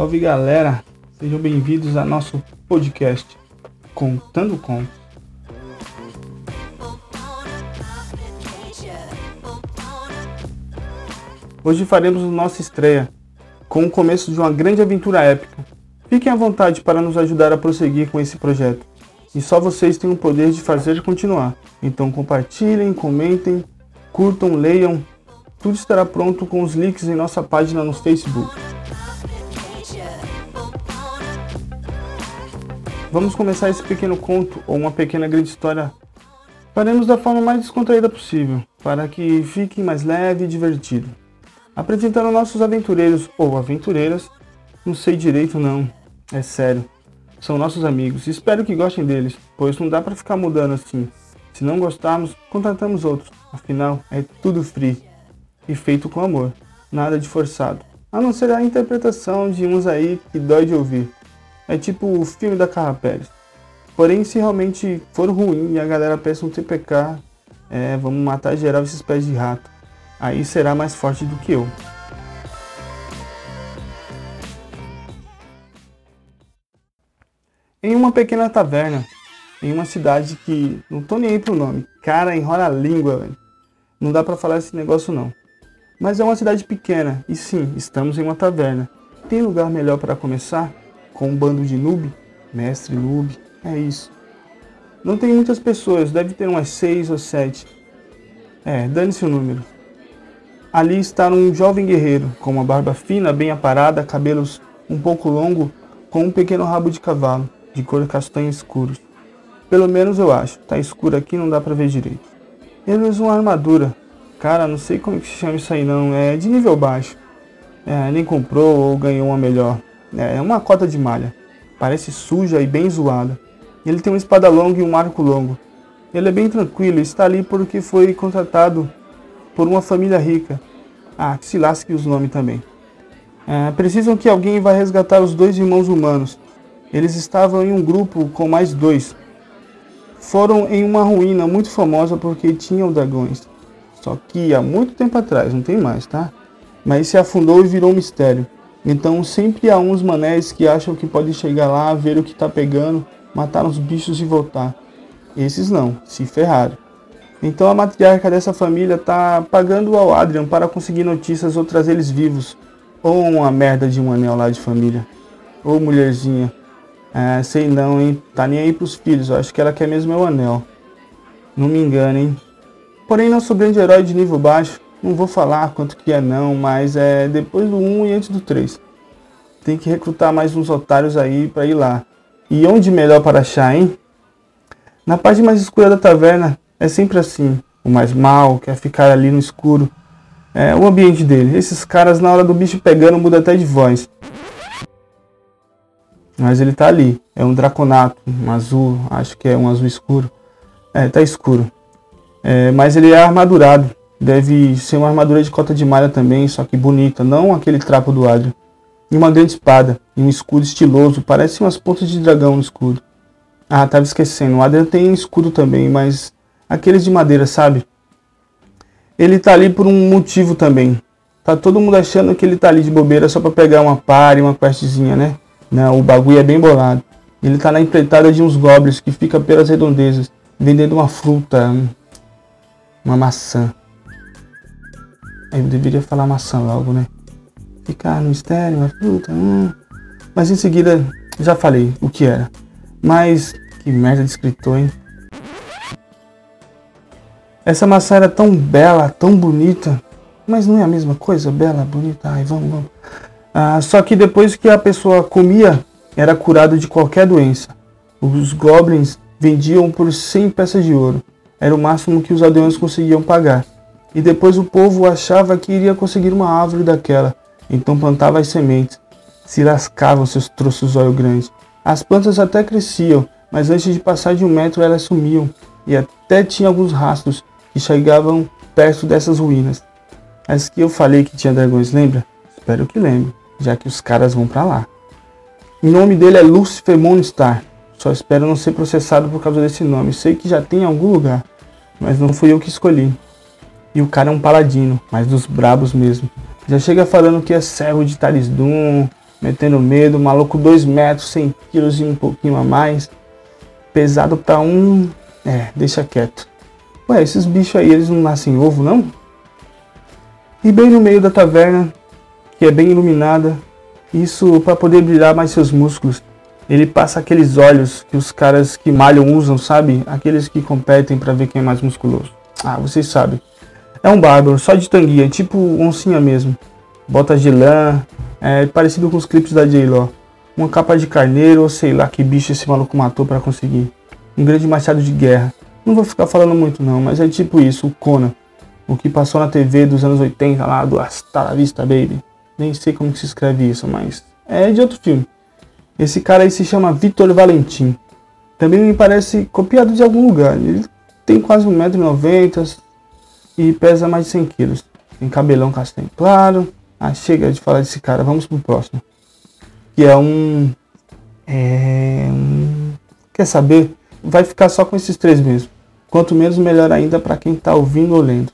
Salve galera, sejam bem-vindos a nosso podcast Contando Com. Hoje faremos nossa estreia com o começo de uma grande aventura épica. Fiquem à vontade para nos ajudar a prosseguir com esse projeto. E só vocês têm o poder de fazer continuar. Então compartilhem, comentem, curtam, leiam. Tudo estará pronto com os links em nossa página no Facebook. Vamos começar esse pequeno conto ou uma pequena grande história. Faremos da forma mais descontraída possível, para que fique mais leve e divertido. Apresentando nossos aventureiros ou aventureiras, não sei direito não, é sério. São nossos amigos, espero que gostem deles, pois não dá para ficar mudando assim. Se não gostarmos, contratamos outros, afinal é tudo free e feito com amor, nada de forçado. A não ser a interpretação de uns aí que dói de ouvir. É tipo o filme da Carla. Porém, se realmente for ruim e a galera peça um TPK, é, vamos matar geral esses pés de rato. Aí será mais forte do que eu. Em uma pequena taverna, em uma cidade que não tô nem aí pro nome. Cara, enrola a língua, velho. Não dá pra falar esse negócio não. Mas é uma cidade pequena e sim, estamos em uma taverna. Tem lugar melhor para começar? Com um bando de noob, mestre noob, é isso. Não tem muitas pessoas, deve ter umas seis ou sete. É, dane-se o número. Ali está um jovem guerreiro, com uma barba fina, bem aparada, cabelos um pouco longo, com um pequeno rabo de cavalo, de cor castanha escuro. Pelo menos eu acho, tá escuro aqui não dá pra ver direito. Ele usa uma armadura. Cara, não sei como que se chama isso aí não, é de nível baixo. É, nem comprou ou ganhou uma melhor. É, é uma cota de malha. Parece suja e bem zoada. Ele tem uma espada longa e um arco longo. Ele é bem tranquilo e está ali porque foi contratado por uma família rica. Ah, que se lasque os nomes também. É, precisam que alguém vá resgatar os dois irmãos humanos. Eles estavam em um grupo com mais dois. Foram em uma ruína muito famosa porque tinham dragões. Só que há muito tempo atrás, não tem mais, tá? Mas se afundou e virou um mistério. Então sempre há uns manés que acham que pode chegar lá, ver o que está pegando, matar os bichos e voltar. Esses não, se ferraram. Então a matriarca dessa família está pagando ao Adrian para conseguir notícias ou trazer eles vivos. Ou uma merda de um anel lá de família. Ou mulherzinha. É, sei não, hein? Tá nem aí pros filhos. Eu acho que ela quer mesmo é o anel. Não me engano, hein? Porém, nosso grande herói de nível baixo não vou falar quanto que é não, mas é depois do 1 e antes do 3. Tem que recrutar mais uns otários aí para ir lá. E onde melhor para achar, hein? Na parte mais escura da taverna é sempre assim. O mais mal quer ficar ali no escuro. É o ambiente dele. Esses caras na hora do bicho pegando muda até de voz. Mas ele tá ali. É um draconato, um azul, acho que é um azul escuro. É, tá escuro. É, mas ele é armadurado. Deve ser uma armadura de cota de malha também, só que bonita, não aquele trapo do Adrian. E uma grande espada, e um escudo estiloso, parece umas pontas de dragão no escudo. Ah, tava esquecendo, o Adrian tem escudo também, mas aqueles de madeira, sabe? Ele tá ali por um motivo também. Tá todo mundo achando que ele tá ali de bobeira só para pegar uma pare, uma questzinha, né? Não, o bagulho é bem bolado. Ele tá na empreitada de uns goblins que fica pelas redondezas, vendendo uma fruta, uma maçã. Eu deveria falar maçã logo, né? Ficar no mistério, a fruta. Hum. Mas em seguida já falei o que era. Mas que merda de escritor, hein? Essa maçã era tão bela, tão bonita. Mas não é a mesma coisa? Bela, bonita. Ai, vamos, vamos. Ah, só que depois que a pessoa comia, era curado de qualquer doença. Os goblins vendiam por 100 peças de ouro. Era o máximo que os aldeões conseguiam pagar. E depois o povo achava que iria conseguir uma árvore daquela, então plantava as sementes. Se lascavam seus troços olho grandes. As plantas até cresciam, mas antes de passar de um metro elas sumiam, e até tinha alguns rastros que chegavam perto dessas ruínas. As que eu falei que tinha dragões, lembra? Espero que lembre, já que os caras vão para lá. O nome dele é Lucifer Monstar. Só espero não ser processado por causa desse nome. Sei que já tem em algum lugar, mas não fui eu que escolhi. E o cara é um paladino, mas dos brabos mesmo. Já chega falando que é servo de Tarisdum, metendo medo, maluco 2 metros, 100 quilos e um pouquinho a mais, pesado pra um... É, deixa quieto. Ué, esses bichos aí, eles não nascem ovo, não? E bem no meio da taverna, que é bem iluminada, isso para poder brilhar mais seus músculos, ele passa aqueles olhos que os caras que malham usam, sabe? Aqueles que competem para ver quem é mais musculoso. Ah, vocês sabem. É um bárbaro, só de tanguinha, tipo oncinha mesmo. Botas de lã, é parecido com os clipes da J-Lo. Uma capa de carneiro, ou sei lá que bicho esse maluco matou para conseguir. Um grande machado de guerra. Não vou ficar falando muito não, mas é tipo isso, o Conan. O que passou na TV dos anos 80 lá, do Hasta la Vista Baby. Nem sei como se escreve isso, mas é de outro filme. Esse cara aí se chama Vitor Valentim. Também me parece copiado de algum lugar. Ele tem quase 1,90m e pesa mais de 100 quilos. Tem cabelão castanho claro. Ah, chega de falar desse cara, vamos pro próximo. Que é um. É um. Quer saber? Vai ficar só com esses três mesmo. Quanto menos, melhor ainda para quem tá ouvindo ou lendo.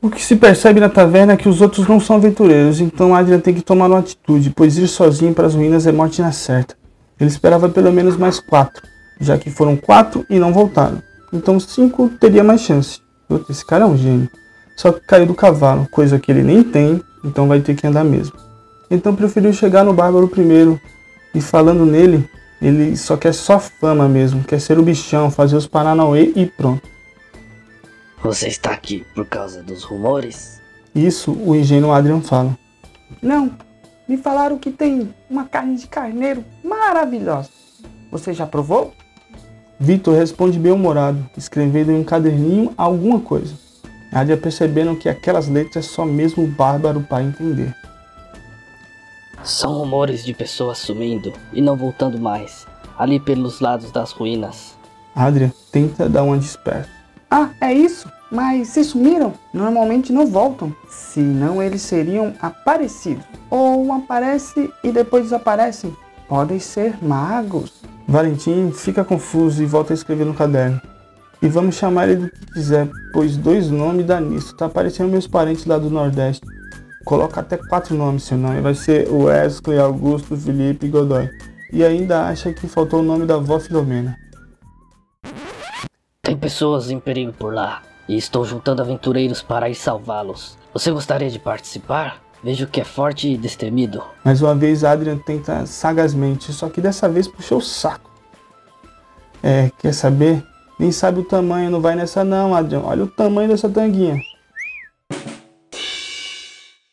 O que se percebe na taverna é que os outros não são aventureiros, então Adrian tem que tomar uma atitude, pois ir sozinho para as ruínas é morte na certa. Ele esperava pelo menos mais quatro, já que foram quatro e não voltaram. Então cinco teria mais chance. Esse cara é um gênio. Só que caiu do cavalo, coisa que ele nem tem, então vai ter que andar mesmo. Então preferiu chegar no Bárbaro primeiro. E falando nele, ele só quer só fama mesmo, quer ser o bichão, fazer os Paranauê e pronto. Você está aqui por causa dos rumores? Isso o engenheiro Adrian fala. Não, me falaram que tem uma carne de carneiro maravilhosa. Você já provou? Vitor responde bem-humorado, escrevendo em um caderninho alguma coisa. Adrian percebendo que aquelas letras é só mesmo o bárbaro para entender. São rumores de pessoas sumindo e não voltando mais, ali pelos lados das ruínas. Adrian tenta dar uma desperta. Ah, é isso? Mas se sumiram, normalmente não voltam. Senão eles seriam aparecidos. Ou aparece e depois desaparecem. Podem ser magos. Valentim fica confuso e volta a escrever no caderno. E vamos chamar ele do que quiser, pois dois nomes dá nisso. Tá aparecendo meus parentes lá do Nordeste. Coloca até quatro nomes seu nome. Vai ser Wesley, Augusto, Felipe e Godoy. E ainda acha que faltou o nome da avó Filomena. Tem pessoas em perigo por lá e estou juntando aventureiros para ir salvá-los. Você gostaria de participar? Vejo que é forte e destemido. Mais uma vez, Adrian tenta sagazmente, só que dessa vez puxou o saco. É, quer saber? Nem sabe o tamanho, não vai nessa não, Adrian. Olha o tamanho dessa tanguinha.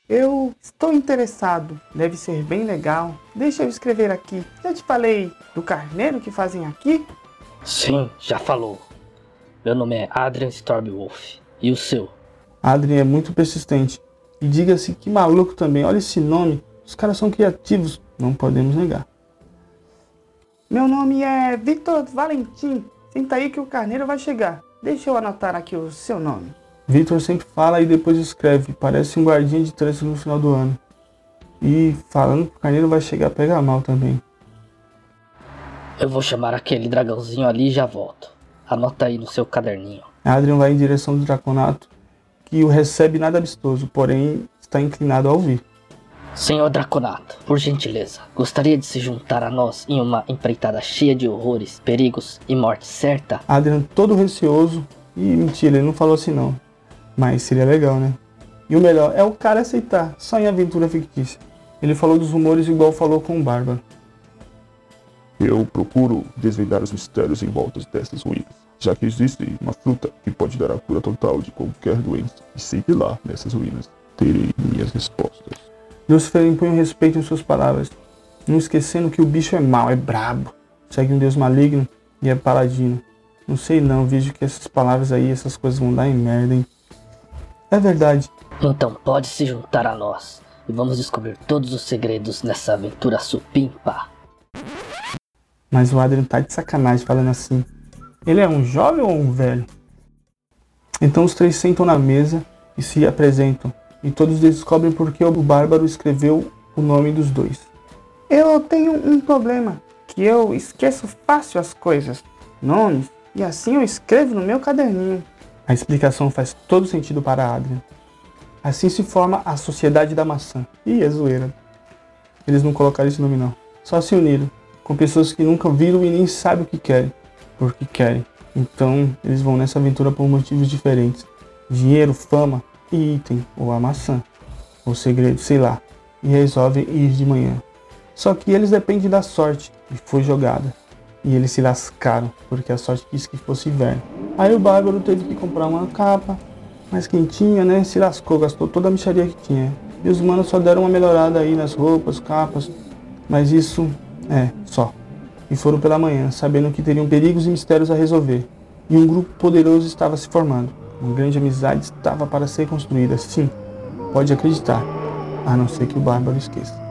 Eu estou interessado. Deve ser bem legal. Deixa eu escrever aqui. Já te falei do carneiro que fazem aqui? Sim, já falou. Meu nome é Adrian Stormwolf. E o seu? Adrian é muito persistente. E diga-se que maluco também. Olha esse nome. Os caras são criativos. Não podemos negar. Meu nome é Victor Valentim. Senta aí que o carneiro vai chegar. Deixa eu anotar aqui o seu nome. Victor sempre fala e depois escreve. Parece um guardinha de trânsito no final do ano. E falando que o carneiro vai chegar, pega mal também. Eu vou chamar aquele dragãozinho ali e já volto. Anota aí no seu caderninho. Adrian vai em direção do Draconato, que o recebe nada amistoso, porém está inclinado a ouvir. Senhor Draconato, por gentileza, gostaria de se juntar a nós em uma empreitada cheia de horrores, perigos e morte certa? Adrian, todo receoso, e mentira, ele não falou assim não. Mas seria legal, né? E o melhor é o cara aceitar, só em aventura fictícia. Ele falou dos rumores igual falou com o Bárbaro. Eu procuro desvendar os mistérios em volta dessas ruínas, já que existe uma fruta que pode dar a cura total de qualquer doença. E sei que lá, nessas ruínas, terei minhas respostas. Lúcifer impõe um respeito em suas palavras, não esquecendo que o bicho é mau, é brabo, segue um deus maligno e é paladino. Não sei não, vejo que essas palavras aí, essas coisas vão dar em merda, hein? É verdade. Então pode se juntar a nós e vamos descobrir todos os segredos nessa aventura supimpa. Mas o Adrian tá de sacanagem falando assim. Ele é um jovem ou um velho? Então os três sentam na mesa e se apresentam. E todos descobrem porque o Bárbaro escreveu o nome dos dois. Eu tenho um problema, que eu esqueço fácil as coisas, nomes, e assim eu escrevo no meu caderninho. A explicação faz todo sentido para Adrian. Assim se forma a Sociedade da Maçã. Ih, é zoeira. eles não colocaram esse nome não. Só se uniram com pessoas que nunca viram e nem sabem o que querem, porque querem. Então eles vão nessa aventura por motivos diferentes: dinheiro, fama e item, ou a maçã, ou segredo, sei lá. E resolvem ir de manhã. Só que eles dependem da sorte, e foi jogada. E eles se lascaram, porque a sorte quis que fosse inverno. Aí o bárbaro teve que comprar uma capa mais quentinha, né? Se lascou, gastou toda a micharia que tinha. E os manos só deram uma melhorada aí nas roupas, capas, mas isso é só. E foram pela manhã, sabendo que teriam perigos e mistérios a resolver. E um grupo poderoso estava se formando. Uma grande amizade estava para ser construída, sim, pode acreditar, a não ser que o bárbaro esqueça.